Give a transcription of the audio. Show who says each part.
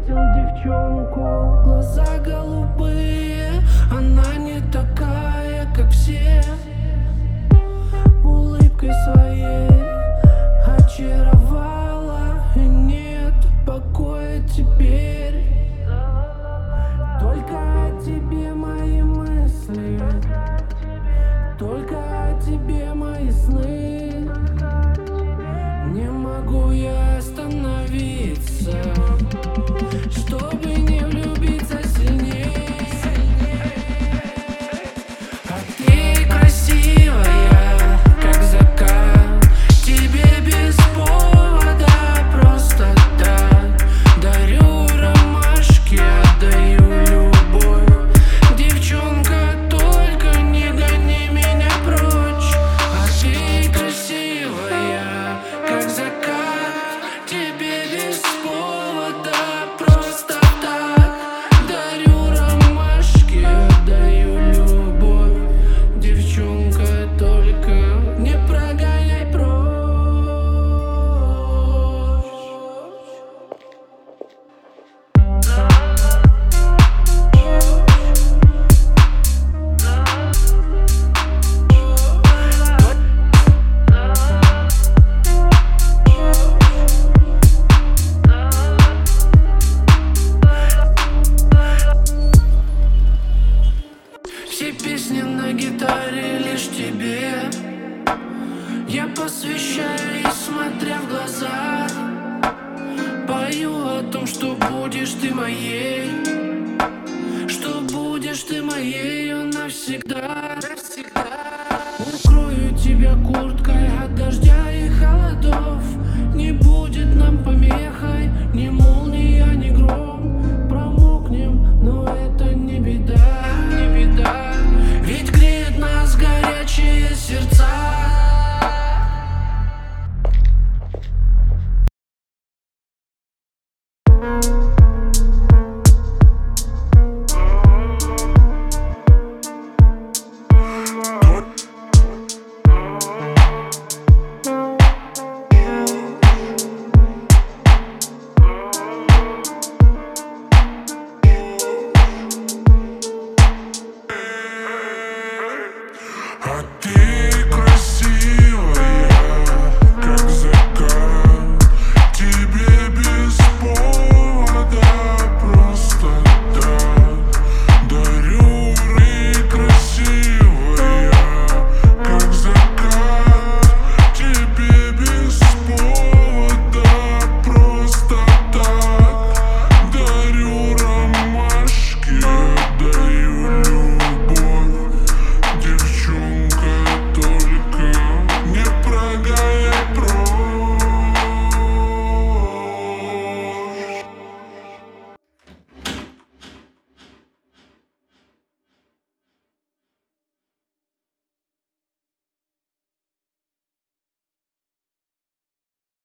Speaker 1: встретил девчонку Глаза голубые, она не такая, как все. Улыбкой своей песни на гитаре лишь тебе. Я посвящаю и смотря в глаза. Пою о том, что будешь ты моей. Что будешь ты моею навсегда. Укрою тебя курткой Aquí.